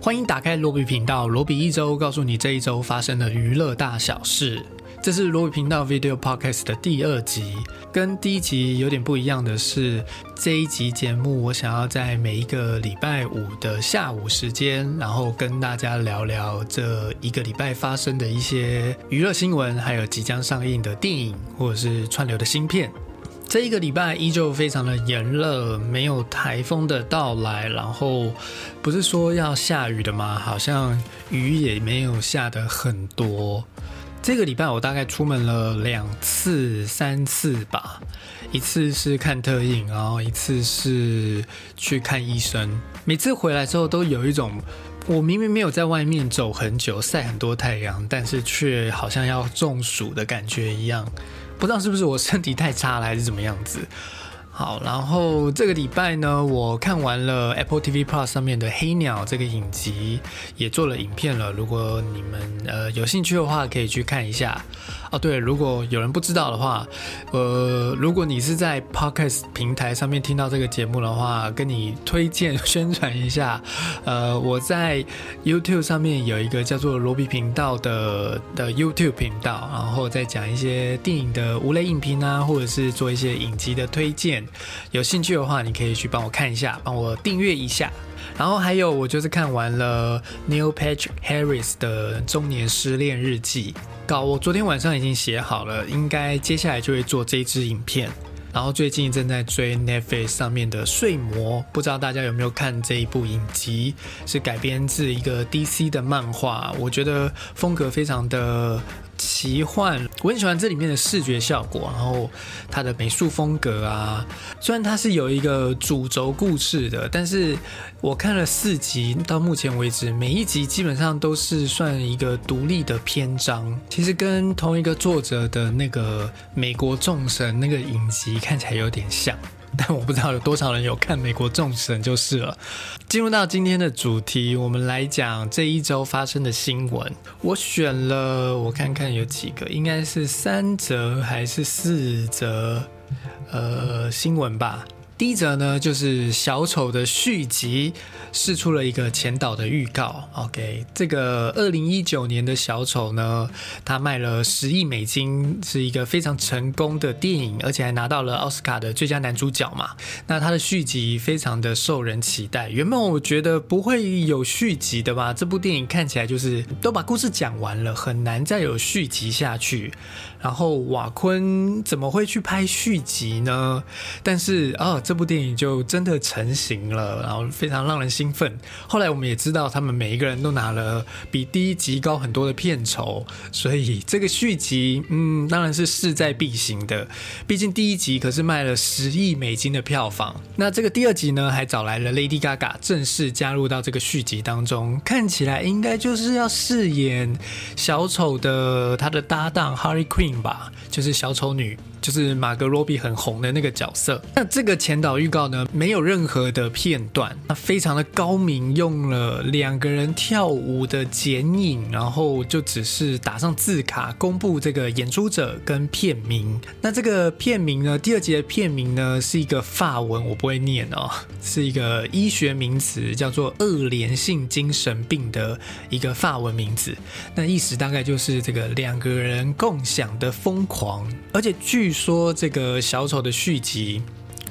欢迎打开罗比频道，罗比一周告诉你这一周发生的娱乐大小事。这是罗比频道 Video Podcast 的第二集，跟第一集有点不一样的是，这一集节目我想要在每一个礼拜五的下午时间，然后跟大家聊聊这一个礼拜发生的一些娱乐新闻，还有即将上映的电影或者是串流的新片。这一个礼拜依旧非常的炎热，没有台风的到来，然后不是说要下雨的吗？好像雨也没有下的很多。这个礼拜我大概出门了两次、三次吧，一次是看特映，然后一次是去看医生。每次回来之后都有一种，我明明没有在外面走很久、晒很多太阳，但是却好像要中暑的感觉一样。不知道是不是我身体太差了，还是怎么样子。好，然后这个礼拜呢，我看完了 Apple TV Plus 上面的《黑鸟》这个影集，也做了影片了。如果你们呃有兴趣的话，可以去看一下。哦，对，如果有人不知道的话，呃，如果你是在 Podcast 平台上面听到这个节目的话，跟你推荐宣传一下。呃，我在 YouTube 上面有一个叫做罗比频道的的 YouTube 频道，然后再讲一些电影的无雷影评啊，或者是做一些影集的推荐。有兴趣的话，你可以去帮我看一下，帮我订阅一下。然后还有，我就是看完了 Neil Patrick Harris 的中年失恋日记。稿我昨天晚上已经写好了，应该接下来就会做这支影片。然后最近正在追 Netflix 上面的《睡魔》，不知道大家有没有看这一部影集？是改编自一个 DC 的漫画，我觉得风格非常的。奇幻，我很喜欢这里面的视觉效果，然后它的美术风格啊。虽然它是有一个主轴故事的，但是我看了四集，到目前为止，每一集基本上都是算一个独立的篇章。其实跟同一个作者的那个《美国众神》那个影集看起来有点像。但我不知道有多少人有看《美国众神》就是了。进入到今天的主题，我们来讲这一周发生的新闻。我选了，我看看有几个，应该是三则还是四则，呃，新闻吧。第一则呢，就是小丑的续集试出了一个前导的预告。OK，这个二零一九年的小丑呢，他卖了十亿美金，是一个非常成功的电影，而且还拿到了奥斯卡的最佳男主角嘛。那他的续集非常的受人期待。原本我觉得不会有续集的吧，这部电影看起来就是都把故事讲完了，很难再有续集下去。然后瓦昆怎么会去拍续集呢？但是啊，这部电影就真的成型了，然后非常让人兴奋。后来我们也知道，他们每一个人都拿了比第一集高很多的片酬，所以这个续集，嗯，当然是势在必行的。毕竟第一集可是卖了十亿美金的票房。那这个第二集呢，还找来了 Lady Gaga 正式加入到这个续集当中，看起来应该就是要饰演小丑的他的搭档 Harry Quinn。吧，就是小丑女。就是马格罗比很红的那个角色。那这个前导预告呢，没有任何的片段，那非常的高明，用了两个人跳舞的剪影，然后就只是打上字卡，公布这个演出者跟片名。那这个片名呢，第二集的片名呢是一个法文，我不会念哦，是一个医学名词，叫做二联性精神病的一个法文名字。那意思大概就是这个两个人共享的疯狂，而且据。说这个小丑的续集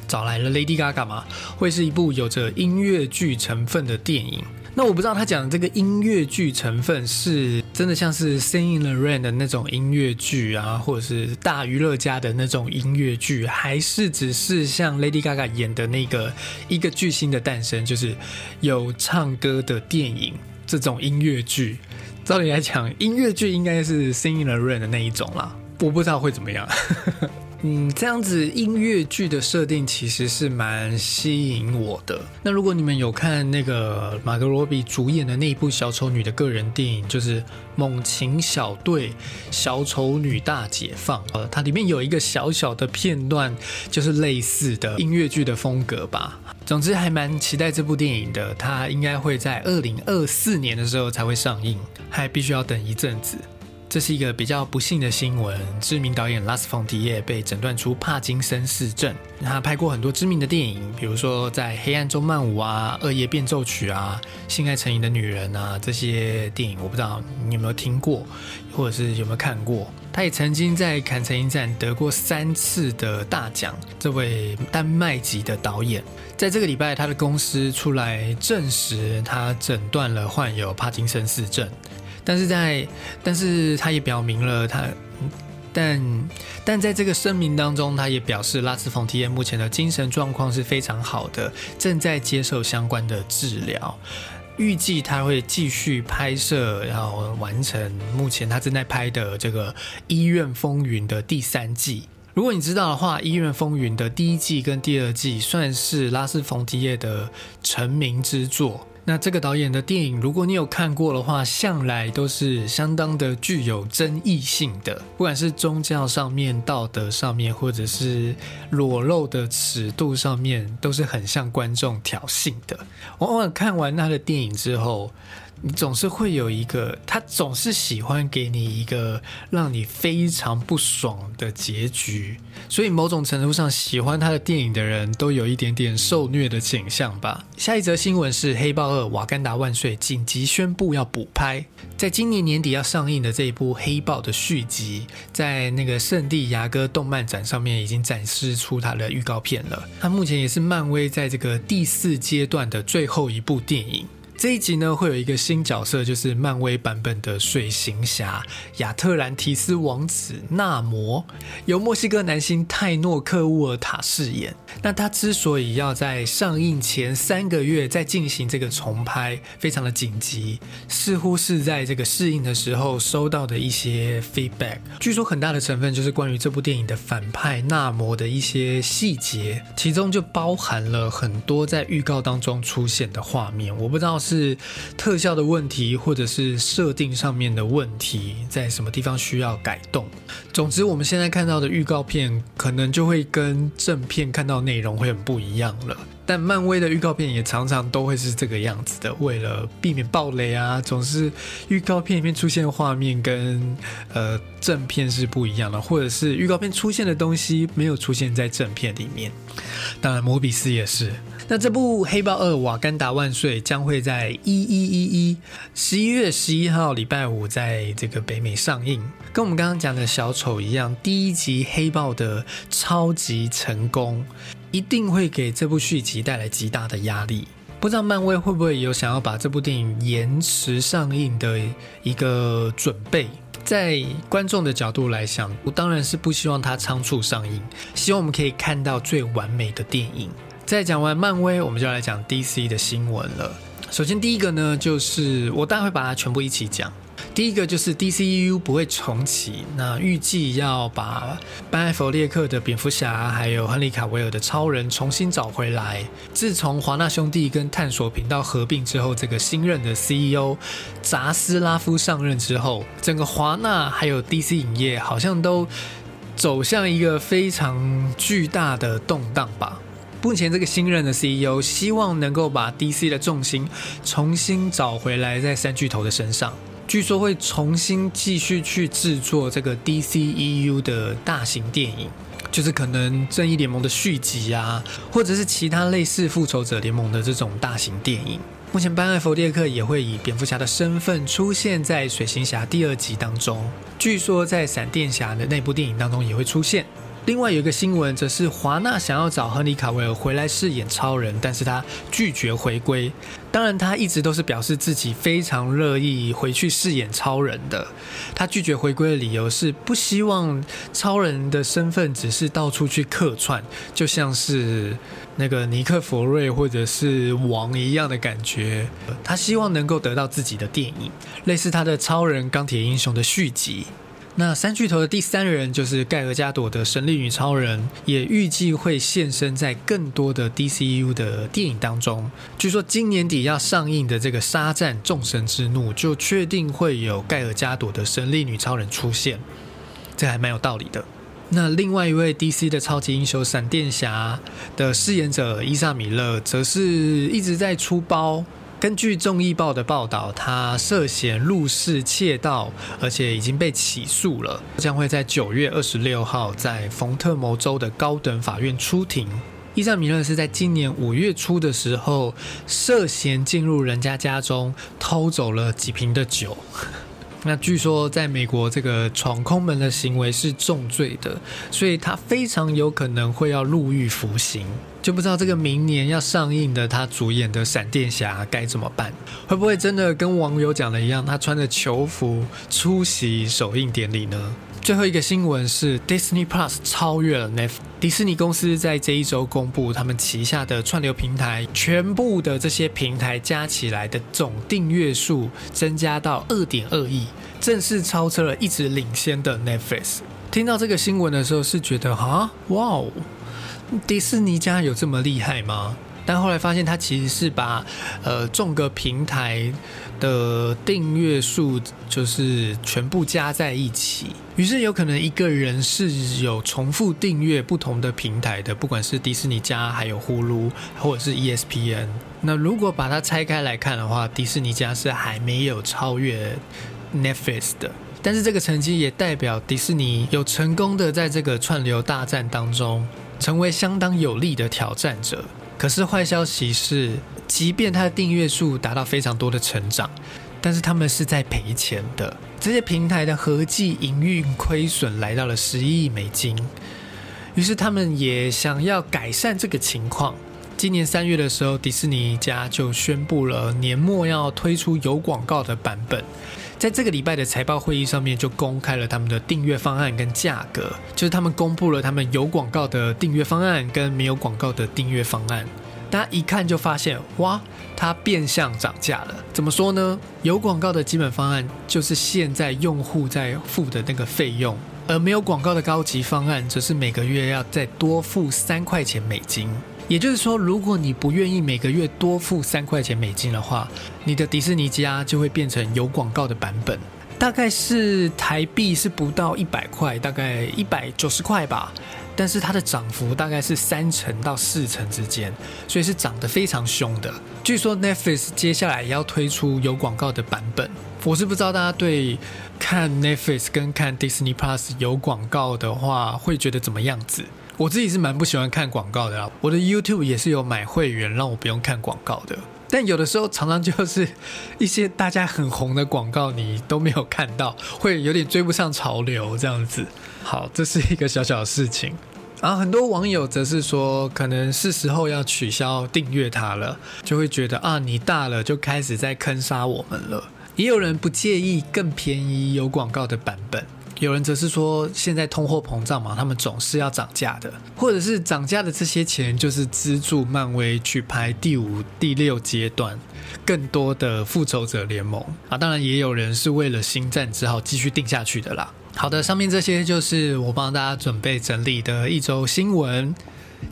找来了 Lady Gaga 嘛，会是一部有着音乐剧成分的电影。那我不知道他讲的这个音乐剧成分是真的像是《Sing in the Rain》的那种音乐剧啊，或者是大娱乐家的那种音乐剧，还是只是像 Lady Gaga 演的那个一个巨星的诞生，就是有唱歌的电影这种音乐剧。照理来讲，音乐剧应该是《Sing in the Rain》的那一种啦。我不知道会怎么样，嗯，这样子音乐剧的设定其实是蛮吸引我的。那如果你们有看那个马格罗比主演的那一部小丑女的个人电影，就是《猛禽小队：小丑女大解放》，呃，它里面有一个小小的片段，就是类似的音乐剧的风格吧。总之还蛮期待这部电影的，它应该会在二零二四年的时候才会上映，还必须要等一阵子。这是一个比较不幸的新闻。知名导演拉斯冯提耶被诊断出帕金森氏症。他拍过很多知名的电影，比如说在《黑暗中漫舞》啊，《恶夜变奏曲》啊，《性爱成瘾的女人》啊，这些电影我不知道你有没有听过，或者是有没有看过。他也曾经在坎城影展得过三次的大奖。这位丹麦籍的导演，在这个礼拜，他的公司出来证实他诊断了患有帕金森氏症。但是在，但是他也表明了他，但但在这个声明当中，他也表示拉斯冯提耶目前的精神状况是非常好的，正在接受相关的治疗，预计他会继续拍摄，然后完成目前他正在拍的这个《医院风云》的第三季。如果你知道的话，《医院风云》的第一季跟第二季算是拉斯冯提耶的成名之作。那这个导演的电影，如果你有看过的话，向来都是相当的具有争议性的，不管是宗教上面、道德上面，或者是裸露的尺度上面，都是很向观众挑衅的。往往看完他的电影之后。你总是会有一个，他总是喜欢给你一个让你非常不爽的结局，所以某种程度上，喜欢他的电影的人都有一点点受虐的倾向吧。下一则新闻是《黑豹二：瓦干达万岁》紧急宣布要补拍，在今年年底要上映的这一部《黑豹》的续集，在那个圣地牙哥动漫展上面已经展示出它的预告片了。它目前也是漫威在这个第四阶段的最后一部电影。这一集呢，会有一个新角色，就是漫威版本的水行侠亚特兰提斯王子纳摩，由墨西哥男星泰诺克乌尔塔饰演。那他之所以要在上映前三个月再进行这个重拍，非常的紧急，似乎是在这个试映的时候收到的一些 feedback。据说很大的成分就是关于这部电影的反派纳摩的一些细节，其中就包含了很多在预告当中出现的画面。我不知道。是特效的问题，或者是设定上面的问题，在什么地方需要改动？总之，我们现在看到的预告片可能就会跟正片看到内容会很不一样了。但漫威的预告片也常常都会是这个样子的，为了避免暴雷啊，总是预告片里面出现的画面跟呃正片是不一样的，或者是预告片出现的东西没有出现在正片里面。当然，摩比斯也是。那这部《黑豹二：瓦干达万岁》将会在一一一一十一月十一号礼拜五在这个北美上映。跟我们刚刚讲的小丑一样，第一集黑豹的超级成功，一定会给这部续集带来极大的压力。不知道漫威会不会有想要把这部电影延迟上映的一个准备？在观众的角度来想，我当然是不希望它仓促上映，希望我们可以看到最完美的电影。在讲完漫威，我们就来讲 DC 的新闻了。首先，第一个呢，就是我大概会把它全部一起讲。第一个就是 DCU 不会重启，那预计要把班艾弗列克的蝙蝠侠，还有亨利卡维尔的超人重新找回来。自从华纳兄弟跟探索频道合并之后，这个新任的 CEO 扎斯拉夫上任之后，整个华纳还有 DC 影业好像都走向一个非常巨大的动荡吧。目前这个新任的 CEO 希望能够把 DC 的重心重新找回来，在三巨头的身上。据说会重新继续去制作这个 DCEU 的大型电影，就是可能正义联盟的续集啊，或者是其他类似复仇者联盟的这种大型电影。目前班艾弗列克也会以蝙蝠侠的身份出现在水行侠第二集当中，据说在闪电侠的那部电影当中也会出现。另外有一个新闻，则是华纳想要找亨利卡维尔回来饰演超人，但是他拒绝回归。当然，他一直都是表示自己非常乐意回去饰演超人的。他拒绝回归的理由是不希望超人的身份只是到处去客串，就像是那个尼克弗瑞或者是王一样的感觉。他希望能够得到自己的电影，类似他的超人、钢铁英雄的续集。那三巨头的第三人就是盖尔加朵的神力女超人，也预计会现身在更多的 DCU 的电影当中。据说今年底要上映的这个《沙战众神之怒》就确定会有盖尔加朵的神力女超人出现，这还蛮有道理的。那另外一位 DC 的超级英雄闪电侠的饰演者伊萨米勒，则是一直在出包。根据《众议报》的报道，他涉嫌入室窃盗，而且已经被起诉了，将会在九月二十六号在冯特摩州的高等法院出庭。伊萨米勒是在今年五月初的时候，涉嫌进入人家家中偷走了几瓶的酒。那据说在美国，这个闯空门的行为是重罪的，所以他非常有可能会要入狱服刑。就不知道这个明年要上映的他主演的《闪电侠》该怎么办？会不会真的跟网友讲的一样，他穿着囚服出席首映典礼呢？最后一个新闻是，Disney Plus 超越了 Netflix。迪士尼公司在这一周公布，他们旗下的串流平台全部的这些平台加起来的总订阅数增加到二点二亿，正式超车了一直领先的 Netflix。听到这个新闻的时候，是觉得啊，哇哦，迪士尼家有这么厉害吗？但后来发现，它其实是把呃众个平台的订阅数就是全部加在一起，于是有可能一个人是有重复订阅不同的平台的，不管是迪士尼家、还有呼噜或者是 ESPN。那如果把它拆开来看的话，迪士尼家是还没有超越 Netflix 的，但是这个成绩也代表迪士尼有成功的在这个串流大战当中成为相当有力的挑战者。可是坏消息是，即便它的订阅数达到非常多的成长，但是他们是在赔钱的。这些平台的合计营运亏损来到了十一亿美金，于是他们也想要改善这个情况。今年三月的时候，迪士尼家就宣布了年末要推出有广告的版本。在这个礼拜的财报会议上面，就公开了他们的订阅方案跟价格，就是他们公布了他们有广告的订阅方案跟没有广告的订阅方案。大家一看就发现，哇，它变相涨价了。怎么说呢？有广告的基本方案就是现在用户在付的那个费用，而没有广告的高级方案则是每个月要再多付三块钱美金。也就是说，如果你不愿意每个月多付三块钱美金的话，你的迪士尼家就会变成有广告的版本，大概是台币是不到一百块，大概一百九十块吧。但是它的涨幅大概是三成到四成之间，所以是涨得非常凶的。据说 Netflix 接下来要推出有广告的版本，我是不知道大家对看 Netflix 跟看 Disney Plus 有广告的话会觉得怎么样子。我自己是蛮不喜欢看广告的啦，我的 YouTube 也是有买会员让我不用看广告的，但有的时候常常就是一些大家很红的广告你都没有看到，会有点追不上潮流这样子。好，这是一个小小的事情。然后很多网友则是说，可能是时候要取消订阅它了，就会觉得啊，你大了就开始在坑杀我们了。也有人不介意更便宜有广告的版本。有人则是说，现在通货膨胀嘛，他们总是要涨价的，或者是涨价的这些钱就是资助漫威去拍第五、第六阶段更多的复仇者联盟啊。当然，也有人是为了星战只好继续定下去的啦。好的，上面这些就是我帮大家准备整理的一周新闻。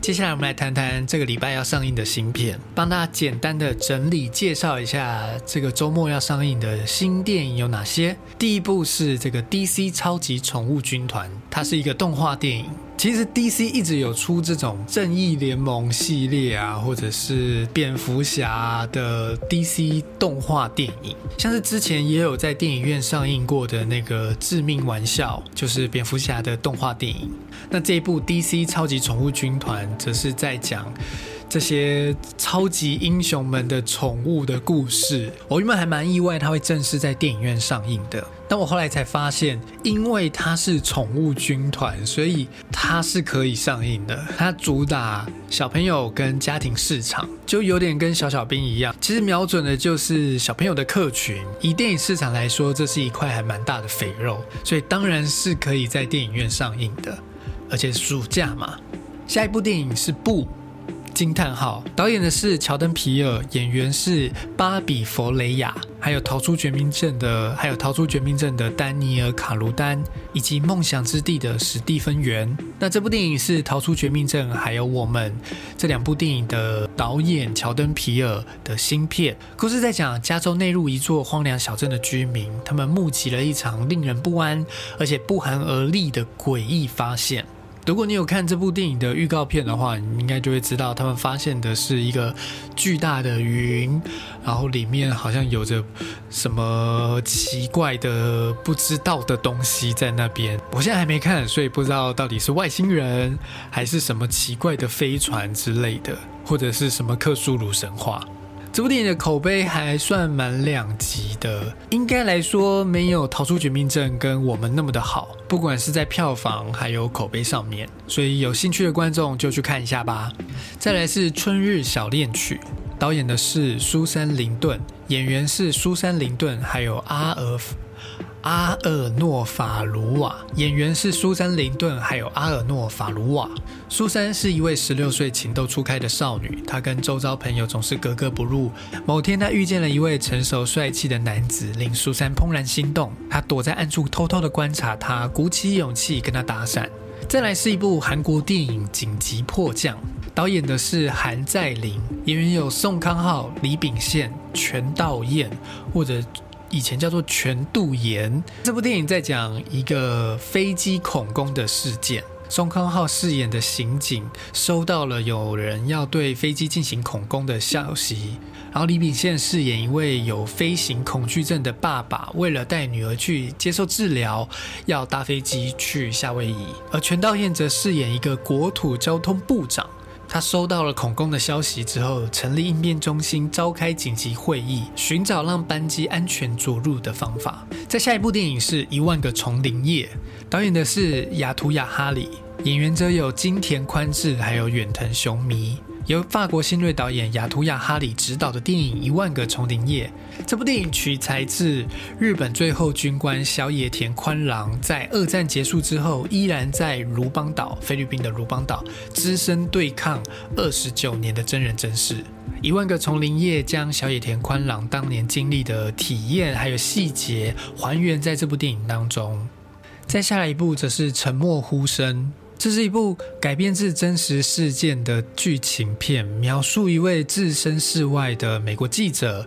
接下来我们来谈谈这个礼拜要上映的新片，帮大家简单的整理介绍一下这个周末要上映的新电影有哪些。第一部是这个 DC 超级宠物军团，它是一个动画电影。其实 DC 一直有出这种正义联盟系列啊，或者是蝙蝠侠的 DC 动画电影，像是之前也有在电影院上映过的那个《致命玩笑》，就是蝙蝠侠的动画电影。那这一部 DC 超级宠物军团，则是在讲。这些超级英雄们的宠物的故事，我原本还蛮意外，它会正式在电影院上映的。但我后来才发现，因为它是宠物军团，所以它是可以上映的。它主打小朋友跟家庭市场，就有点跟小小兵一样，其实瞄准的就是小朋友的客群。以电影市场来说，这是一块还蛮大的肥肉，所以当然是可以在电影院上映的，而且暑假嘛。下一部电影是《不》。惊叹号！导演的是乔登皮尔，演员是芭比佛雷亚，还有逃出绝命镇的，还有逃出绝命镇的丹尼尔卡卢丹，以及梦想之地的史蒂芬元。那这部电影是逃出绝命镇，还有我们这两部电影的导演乔登皮尔的新片。故事在讲加州内陆一座荒凉小镇的居民，他们目击了一场令人不安而且不寒而栗的诡异发现。如果你有看这部电影的预告片的话，你应该就会知道，他们发现的是一个巨大的云，然后里面好像有着什么奇怪的、不知道的东西在那边。我现在还没看，所以不知道到底是外星人，还是什么奇怪的飞船之类的，或者是什么克苏鲁神话。这部电影的口碑还算蛮两极的，应该来说没有《逃出绝命镇》跟我们那么的好，不管是在票房还有口碑上面，所以有兴趣的观众就去看一下吧。再来是《春日小恋曲》，导演的是苏珊·林顿，演员是苏珊·林顿还有阿尔。阿尔诺·法鲁瓦演员是苏珊·林顿，还有阿尔诺·法鲁瓦。苏珊是一位十六岁情窦初开的少女，她跟周遭朋友总是格格不入。某天，她遇见了一位成熟帅气的男子，令苏珊怦然心动。她躲在暗处偷偷的观察他，鼓起勇气跟他搭讪。再来是一部韩国电影《紧急迫降》，导演的是韩在林，演员有宋康昊、李秉宪、全道彦，或者。以前叫做全度妍。这部电影在讲一个飞机恐攻的事件。宋康昊饰演的刑警收到了有人要对飞机进行恐攻的消息，然后李秉宪饰演一位有飞行恐惧症的爸爸，为了带女儿去接受治疗，要搭飞机去夏威夷。而全道彦则饰演一个国土交通部长。他收到了恐攻的消息之后，成立应变中心，召开紧急会议，寻找让班机安全着陆的方法。在下一部电影是《一万个丛林夜》，导演的是雅图雅哈里，演员则有金田宽志还有远藤雄弥。由法国新锐导演雅图亚哈里执导的电影《一万个丛林夜》，这部电影取材自日本最后军官小野田宽郎在二战结束之后，依然在卢邦岛（菲律宾的卢邦岛）只身对抗二十九年的真人真事。《一万个丛林夜》将小野田宽郎当年经历的体验还有细节还原在这部电影当中。再下来一部则是《沉默呼声》。这是一部改编自真实事件的剧情片，描述一位置身事外的美国记者，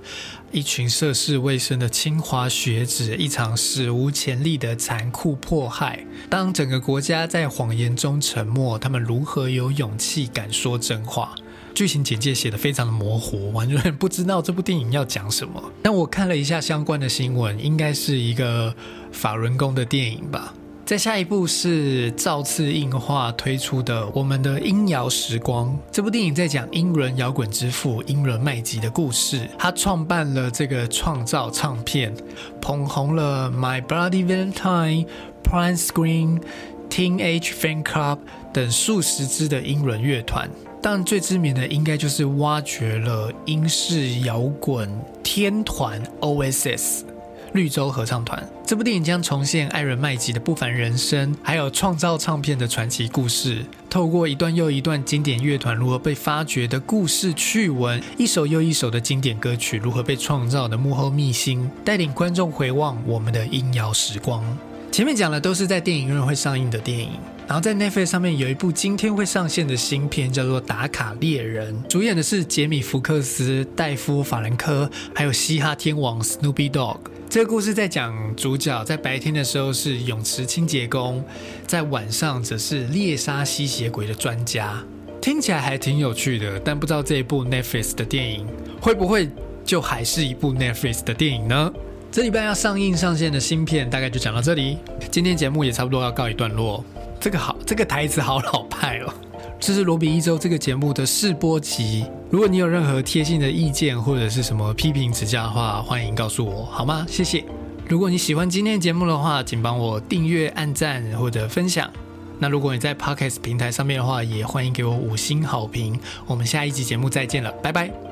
一群涉世未深的清华学子，一场史无前例的残酷迫害。当整个国家在谎言中沉默，他们如何有勇气敢说真话？剧情简介写的非常的模糊，完全不知道这部电影要讲什么。但我看了一下相关的新闻，应该是一个法轮功的电影吧。再下一部是造次映画推出的《我们的音摇时光》这部电影，在讲英伦摇滚之父英伦麦吉的故事。他创办了这个创造唱片，捧红了 My Bloody Valentine、Prime Screen、Teenage Fan Club 等数十支的英伦乐团，但最知名的应该就是挖掘了英式摇滚天团 OSS。绿洲合唱团这部电影将重现艾伦麦吉的不凡人生，还有创造唱片的传奇故事。透过一段又一段经典乐团如何被发掘的故事趣闻，一首又一首的经典歌曲如何被创造的幕后秘辛，带领观众回望我们的音摇时光。前面讲的都是在电影院会上映的电影，然后在 Netflix 上面有一部今天会上线的新片，叫做《打卡猎人》，主演的是杰米·福克斯、戴夫·法兰科，还有嘻哈天王 Snoopy Dogg。这个故事在讲主角在白天的时候是泳池清洁工，在晚上则是猎杀吸血鬼的专家，听起来还挺有趣的。但不知道这一部 Netflix 的电影会不会就还是一部 Netflix 的电影呢？这礼拜要上映上线的新片大概就讲到这里，今天节目也差不多要告一段落。这个好，这个台词好老派哦。这是罗比一周这个节目的试播集。如果你有任何贴心的意见或者是什么批评指教的话，欢迎告诉我，好吗？谢谢。如果你喜欢今天的节目的话，请帮我订阅、按赞或者分享。那如果你在 Podcast 平台上面的话，也欢迎给我五星好评。我们下一集节目再见了，拜拜。